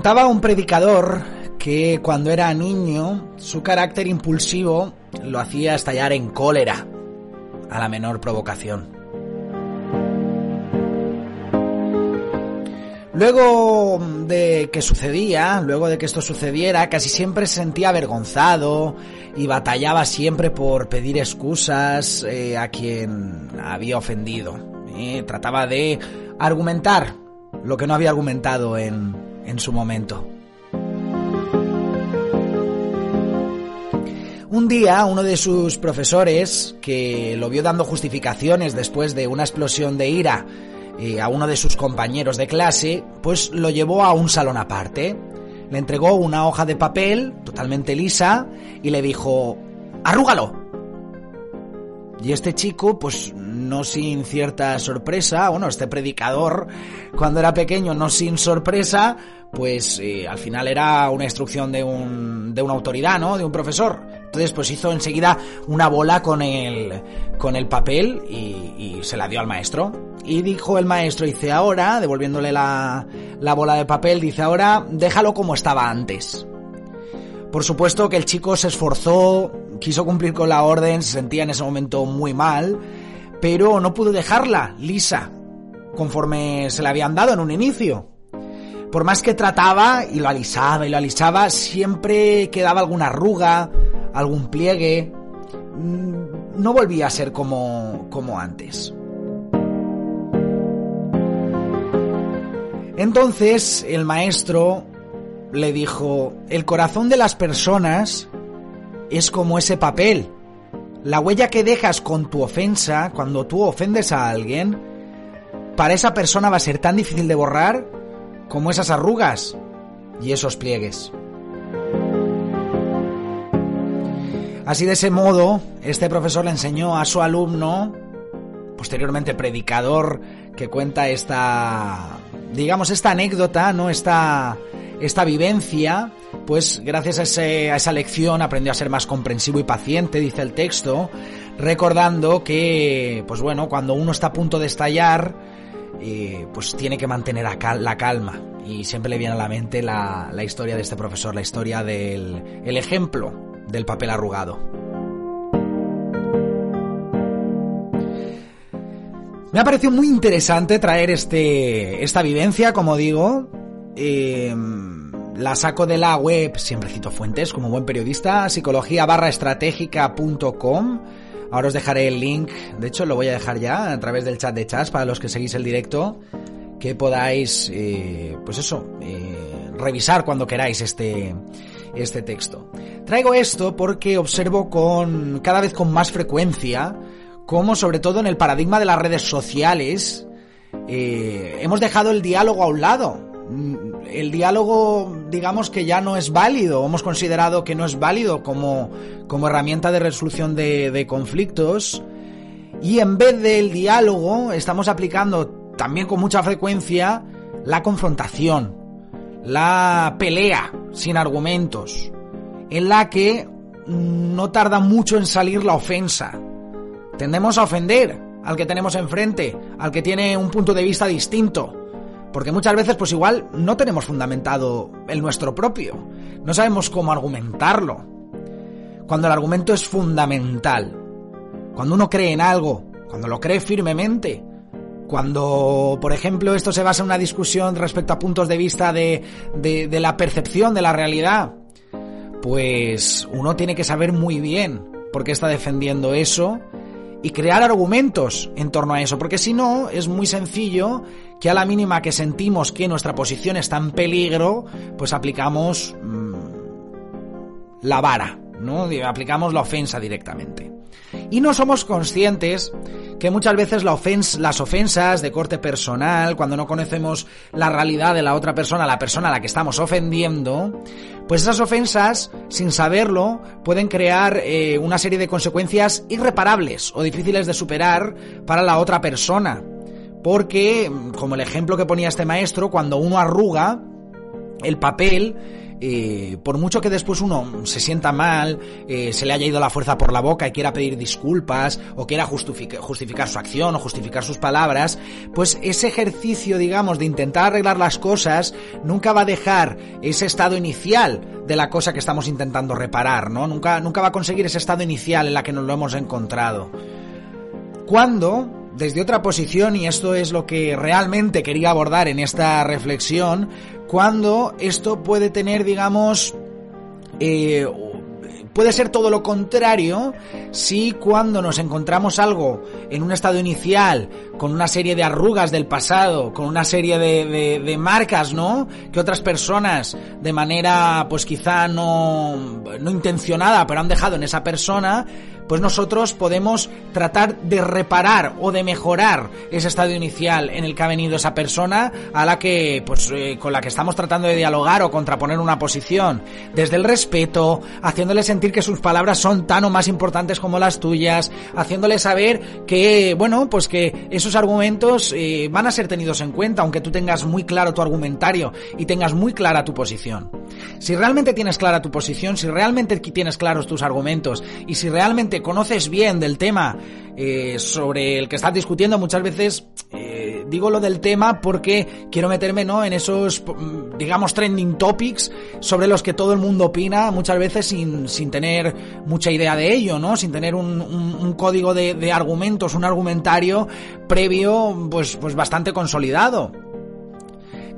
Contaba un predicador que cuando era niño su carácter impulsivo lo hacía estallar en cólera a la menor provocación. Luego de que sucedía, luego de que esto sucediera, casi siempre se sentía avergonzado y batallaba siempre por pedir excusas eh, a quien había ofendido. Eh, trataba de argumentar lo que no había argumentado en, en su momento. Un día, uno de sus profesores, que lo vio dando justificaciones después de una explosión de ira a uno de sus compañeros de clase, pues lo llevó a un salón aparte. Le entregó una hoja de papel totalmente lisa y le dijo, arrúgalo. Y este chico, pues no sin cierta sorpresa, bueno, este predicador, cuando era pequeño, no sin sorpresa, pues eh, al final era una instrucción de, un, de una autoridad, ¿no? De un profesor. Entonces, pues hizo enseguida una bola con el, con el papel y, y se la dio al maestro. Y dijo el maestro, dice, ahora, devolviéndole la, la bola de papel, dice, ahora déjalo como estaba antes. Por supuesto que el chico se esforzó, quiso cumplir con la orden, se sentía en ese momento muy mal, pero no pudo dejarla lisa, conforme se le habían dado en un inicio. Por más que trataba y lo alisaba y lo alisaba, siempre quedaba alguna arruga, algún pliegue. Mm, no volvía a ser como, como antes. Entonces el maestro le dijo, el corazón de las personas es como ese papel. La huella que dejas con tu ofensa, cuando tú ofendes a alguien, para esa persona va a ser tan difícil de borrar como esas arrugas y esos pliegues. Así de ese modo, este profesor le enseñó a su alumno, posteriormente predicador, que cuenta esta digamos, esta anécdota, ¿no? Esta, esta vivencia, pues gracias a, esa lección aprendió a ser más comprensivo y paciente, dice el texto, recordando que, pues bueno, cuando uno está a punto de estallar, eh, pues tiene que mantener la calma. Y siempre le viene a la mente la, historia de este profesor, la historia del el ejemplo del papel arrugado. Me ha parecido muy interesante traer este, esta vivencia, como digo. Em, la saco de la web, siempre cito fuentes, como buen periodista, psicología barra. Ahora os dejaré el link, de hecho lo voy a dejar ya a través del chat de chats para los que seguís el directo, que podáis, eh, pues eso, eh, revisar cuando queráis este, este texto. Traigo esto porque observo con, cada vez con más frecuencia, como sobre todo en el paradigma de las redes sociales eh, hemos dejado el diálogo a un lado. El diálogo, digamos que ya no es válido, hemos considerado que no es válido como, como herramienta de resolución de, de conflictos. Y en vez del diálogo estamos aplicando también con mucha frecuencia la confrontación, la pelea sin argumentos, en la que no tarda mucho en salir la ofensa. Tendemos a ofender al que tenemos enfrente, al que tiene un punto de vista distinto. Porque muchas veces pues igual no tenemos fundamentado el nuestro propio. No sabemos cómo argumentarlo. Cuando el argumento es fundamental. Cuando uno cree en algo. Cuando lo cree firmemente. Cuando, por ejemplo, esto se basa en una discusión respecto a puntos de vista de, de, la percepción de la realidad. Pues uno tiene que saber muy bien por qué está defendiendo eso y crear argumentos en torno a eso, porque si no es muy sencillo que a la mínima que sentimos que nuestra posición está en peligro, pues aplicamos mmm, la vara, ¿no? Aplicamos la ofensa directamente. Y no somos conscientes que muchas veces la las ofensas de corte personal, cuando no conocemos la realidad de la otra persona, la persona a la que estamos ofendiendo, pues esas ofensas, sin saberlo, pueden crear eh, una serie de consecuencias irreparables o difíciles de superar para la otra persona. Porque, como el ejemplo que ponía este maestro, cuando uno arruga el papel, eh, por mucho que después uno se sienta mal, eh, se le haya ido la fuerza por la boca y quiera pedir disculpas, o quiera justificar su acción o justificar sus palabras, pues ese ejercicio, digamos, de intentar arreglar las cosas, nunca va a dejar ese estado inicial de la cosa que estamos intentando reparar, ¿no? Nunca, nunca va a conseguir ese estado inicial en la que nos lo hemos encontrado. Cuando desde otra posición, y esto es lo que realmente quería abordar en esta reflexión, cuando esto puede tener, digamos, eh, puede ser todo lo contrario si cuando nos encontramos algo en un estado inicial, con una serie de arrugas del pasado, con una serie de, de, marcas, ¿no? Que otras personas, de manera, pues quizá no, no intencionada, pero han dejado en esa persona, pues nosotros podemos tratar de reparar o de mejorar ese estado inicial en el que ha venido esa persona a la que, pues, eh, con la que estamos tratando de dialogar o contraponer una posición. Desde el respeto, haciéndole sentir que sus palabras son tan o más importantes como las tuyas, haciéndole saber que, bueno, pues que esos argumentos eh, van a ser tenidos en cuenta, aunque tú tengas muy claro tu argumentario y tengas muy clara tu posición. Si realmente tienes clara tu posición, si realmente tienes claros tus argumentos y si realmente conoces bien del tema eh, sobre el que estás discutiendo, muchas veces eh, digo lo del tema porque quiero meterme ¿no? en esos, digamos, trending topics sobre los que todo el mundo opina, muchas veces sin, sin tener mucha idea de ello, ¿no? sin tener un, un, código de, de argumentos, un argumentario previo pues, pues bastante consolidado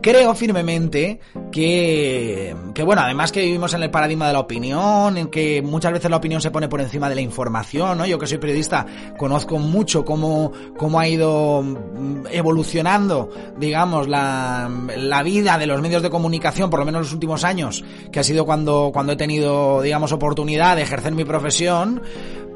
creo firmemente que, bueno, además que vivimos en el paradigma de la opinión, en que muchas veces la opinión se pone por encima de la información, ¿no? Yo que soy periodista conozco mucho cómo, cómo ha ido evolucionando, digamos, la, la vida de los medios de comunicación, por lo menos los últimos años, que ha sido cuando, cuando he tenido, digamos, oportunidad de ejercer mi profesión,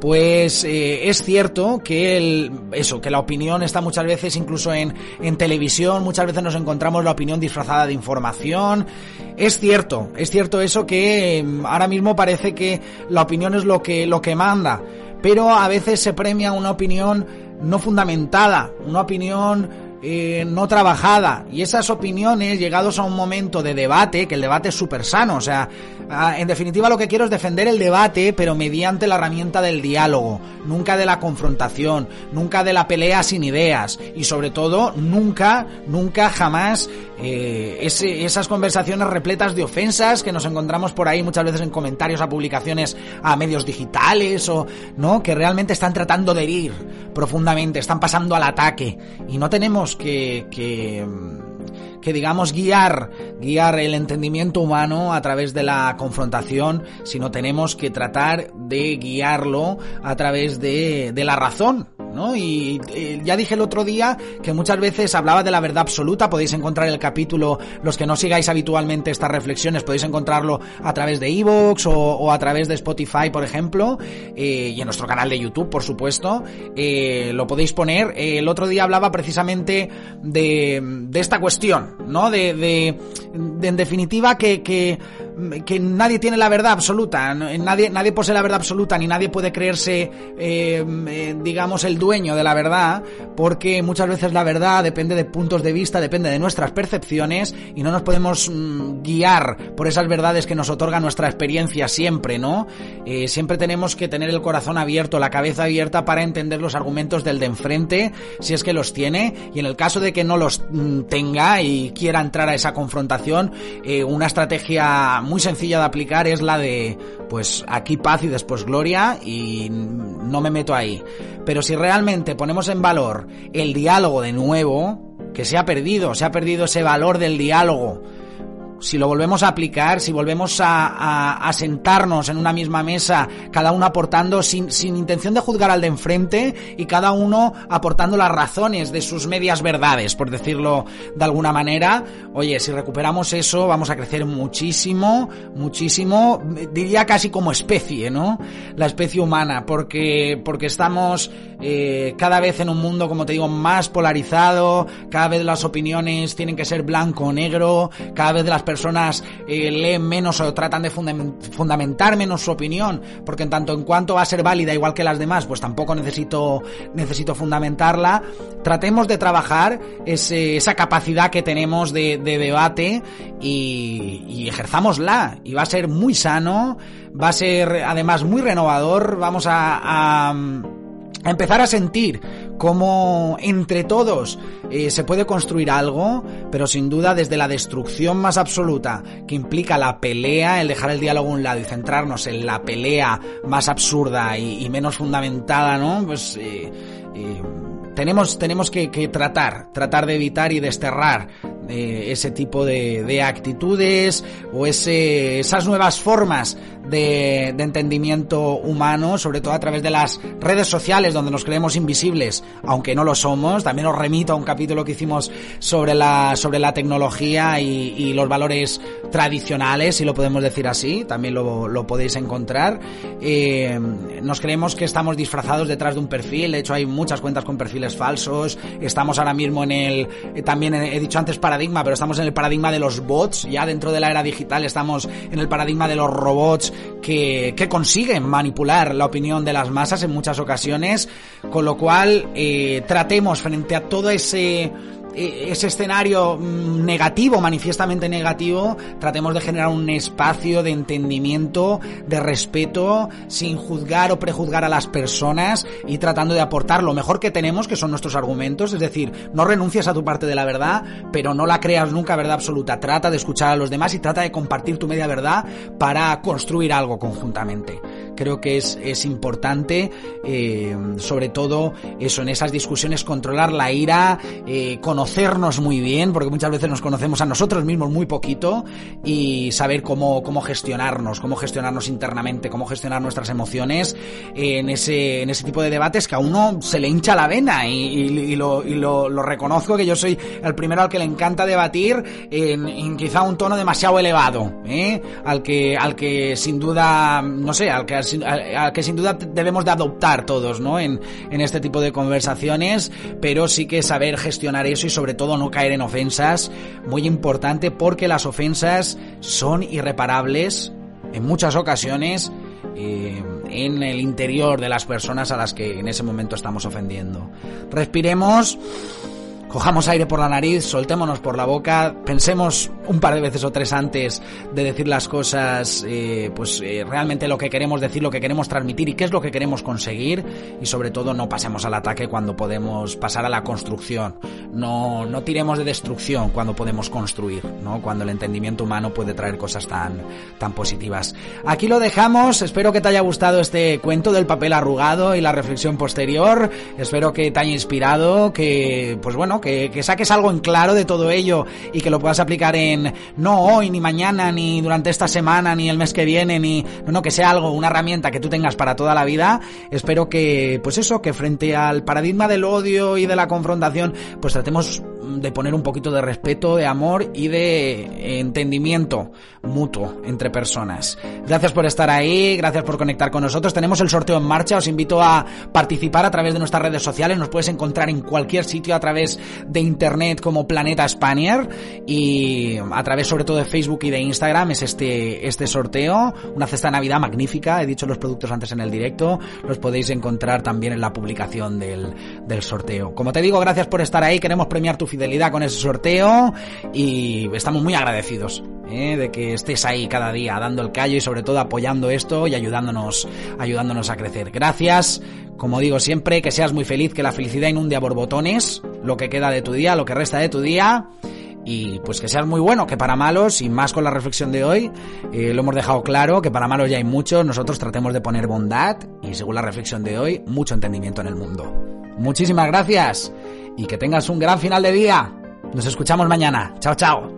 pues eh, es cierto que el, eso, que la opinión está muchas veces incluso en, en televisión, muchas veces nos encontramos la opinión disfrazada de información. Es cierto, es cierto eso que mm, ahora mismo parece que la opinión es lo que, lo que manda, pero a veces se premia una opinión no fundamentada, una opinión eh, no trabajada. Y esas opiniones llegados a un momento de debate, que el debate es súper sano, o sea, en definitiva lo que quiero es defender el debate, pero mediante la herramienta del diálogo, nunca de la confrontación, nunca de la pelea sin ideas y sobre todo nunca, nunca jamás eh, esas conversaciones repletas de ofensas que nos encontramos por ahí muchas veces en comentarios a publicaciones a medios digitales o no que realmente están tratando de herir profundamente, están pasando al ataque y no tenemos que, que que digamos guiar guiar el entendimiento humano a través de la confrontación, sino tenemos que tratar de guiarlo a través de, de la razón, y eh, ya dije el otro día que muchas veces hablaba de la verdad absoluta, podéis encontrar el capítulo, los que no sigáis habitualmente estas reflexiones, podéis encontrarlo a través de Evox o, a través de Spotify, por ejemplo, eh, y en nuestro canal de YouTube, por supuesto, eh, lo podéis poner. el otro día hablaba precisamente de, de esta cuestión, ¿no? De, de, en definitiva, que, que que nadie tiene la verdad absoluta, nadie, nadie posee la verdad absoluta, ni nadie puede creerse, eh, eh, digamos, el dueño de la verdad, porque muchas veces la verdad depende de puntos de vista, depende de nuestras percepciones, y no nos podemos mm, guiar por esas verdades que nos otorga nuestra experiencia siempre, ¿no? Eh, siempre tenemos que tener el corazón abierto, la cabeza abierta para entender los argumentos del de enfrente, si es que los tiene, y en el caso de que no los mm, tenga y quiera entrar a esa confrontación, una estrategia muy sencilla de aplicar es la de, pues aquí paz y después gloria y no me meto ahí. Pero si realmente ponemos en valor el diálogo de nuevo, que se ha perdido, se ha perdido ese valor del diálogo si lo volvemos a aplicar, si volvemos a, sentarnos en una misma mesa, cada uno aportando sin, sin, intención de juzgar al de enfrente y cada uno aportando las razones de sus medias verdades, por decirlo de alguna manera, oye, si recuperamos eso vamos a crecer muchísimo, muchísimo, diría casi como especie, ¿no? La especie humana, porque, porque estamos eh, cada vez en un mundo, como te digo, más polarizado, cada vez las opiniones tienen que ser blanco o negro, cada vez personas eh, leen menos o tratan de fundamentar menos su opinión, porque en tanto en cuanto va a ser válida igual que las demás, pues tampoco necesito, necesito fundamentarla. Tratemos de trabajar esa capacidad que tenemos de, debate y, y ejerzámosla. Y va a ser muy sano, va a ser además muy renovador, vamos a empezar a sentir cómo entre todos eh, se puede construir algo, pero sin duda desde la destrucción más absoluta que implica la pelea, el dejar el diálogo a un lado y centrarnos en la pelea más absurda y, menos fundamentada, ¿no? Pues eh, eh, tenemos, tenemos que, que, tratar, tratar de evitar y desterrar eh, ese tipo de, de, actitudes o ese, esas nuevas formas de, de, entendimiento humano, sobre todo a través de las redes sociales donde nos creemos invisibles, aunque no lo somos. También os remito a un capítulo que hicimos sobre la, sobre la tecnología y, y los valores tradicionales, si lo podemos decir así, también lo, lo podéis encontrar. Eh, nos creemos que estamos disfrazados detrás de un perfil, de hecho hay muchas cuentas con perfiles falsos, estamos ahora mismo en el, eh, también he dicho antes para paradigma, pero estamos en el paradigma de los bots, ya dentro de la era digital estamos en el paradigma de los robots que, que consiguen manipular la opinión de las masas en muchas ocasiones, con lo cual eh, tratemos frente a todo ese ese escenario mm, negativo, manifiestamente negativo, tratemos de generar un espacio de entendimiento, de respeto, sin juzgar o prejuzgar a las personas y tratando de aportar lo mejor que tenemos, que son nuestros argumentos, es decir, no renuncias a tu parte de la verdad, pero no la creas nunca verdad absoluta, trata de escuchar a los demás y trata de compartir tu media verdad para construir algo conjuntamente. Creo que es, es importante, eh, sobre todo eso, en esas discusiones, controlar la ira, eh, conocernos muy bien, porque muchas veces nos conocemos a nosotros mismos muy poquito, y saber cómo, cómo gestionarnos, cómo gestionarnos internamente, cómo gestionar nuestras emociones en ese, en ese tipo de debates que a uno se le hincha la vena, y, lo, y lo, lo, reconozco que yo soy el primero al que le encanta debatir en, en quizá un tono demasiado elevado, ¿eh? al que, al que sin duda, no sé, al que que sin duda debemos de adoptar todos, ¿no? En, en este tipo de conversaciones, pero sí que saber gestionar eso y sobre todo no caer en ofensas, muy importante porque las ofensas son irreparables en muchas ocasiones eh, en el interior de las personas a las que en ese momento estamos ofendiendo. Respiremos. Cojamos aire por la nariz, soltémonos por la boca, pensemos un par de veces o tres antes de decir las cosas, eh, pues eh, realmente lo que queremos decir, lo que queremos transmitir y qué es lo que queremos conseguir y sobre todo no pasemos al ataque cuando podemos pasar a la construcción. No, no tiremos de destrucción cuando podemos construir, ¿no? Cuando el entendimiento humano puede traer cosas tan, tan positivas. Aquí lo dejamos, espero que te haya gustado este cuento del papel arrugado y la reflexión posterior, espero que te haya inspirado, que pues bueno, que, que saques algo en claro de todo ello y que lo puedas aplicar no hoy, ni mañana, ni durante esta semana, ni el mes que viene, ni no, no, que sea algo, una herramienta que tú tengas para toda la vida. Espero que, pues eso, que frente al paradigma del odio y de la confrontación, pues tratemos de poner un poquito de respeto, de amor y de entendimiento mutuo entre personas. Gracias por estar ahí, gracias por conectar con nosotros. Tenemos el sorteo en marcha, os invito a participar a través de nuestras redes sociales, nos puedes encontrar en cualquier sitio a través de internet como Planeta Spanier y a través sobre todo de Facebook y de Instagram es este, este sorteo, una cesta de Navidad magnífica, he dicho los productos antes en el directo, los podéis encontrar también en la publicación del, del sorteo. Como te digo, gracias por estar ahí, queremos premiar tu fidelidad con ese sorteo y estamos muy agradecidos ¿eh? de que estés ahí cada día dando el callo y sobre todo apoyando esto y ayudándonos, ayudándonos a crecer. Gracias, como digo siempre, que seas muy feliz, que la felicidad inunde a borbotones lo que queda de tu día, lo que resta de tu día y pues que seas muy bueno, que para malos, y más con la reflexión de hoy, eh, lo hemos dejado claro, que para malos ya hay muchos, nosotros tratemos de poner bondad y según la reflexión de hoy, mucho entendimiento en el mundo. Muchísimas gracias y que tengas un gran final de día. Nos escuchamos mañana. Chao, chao.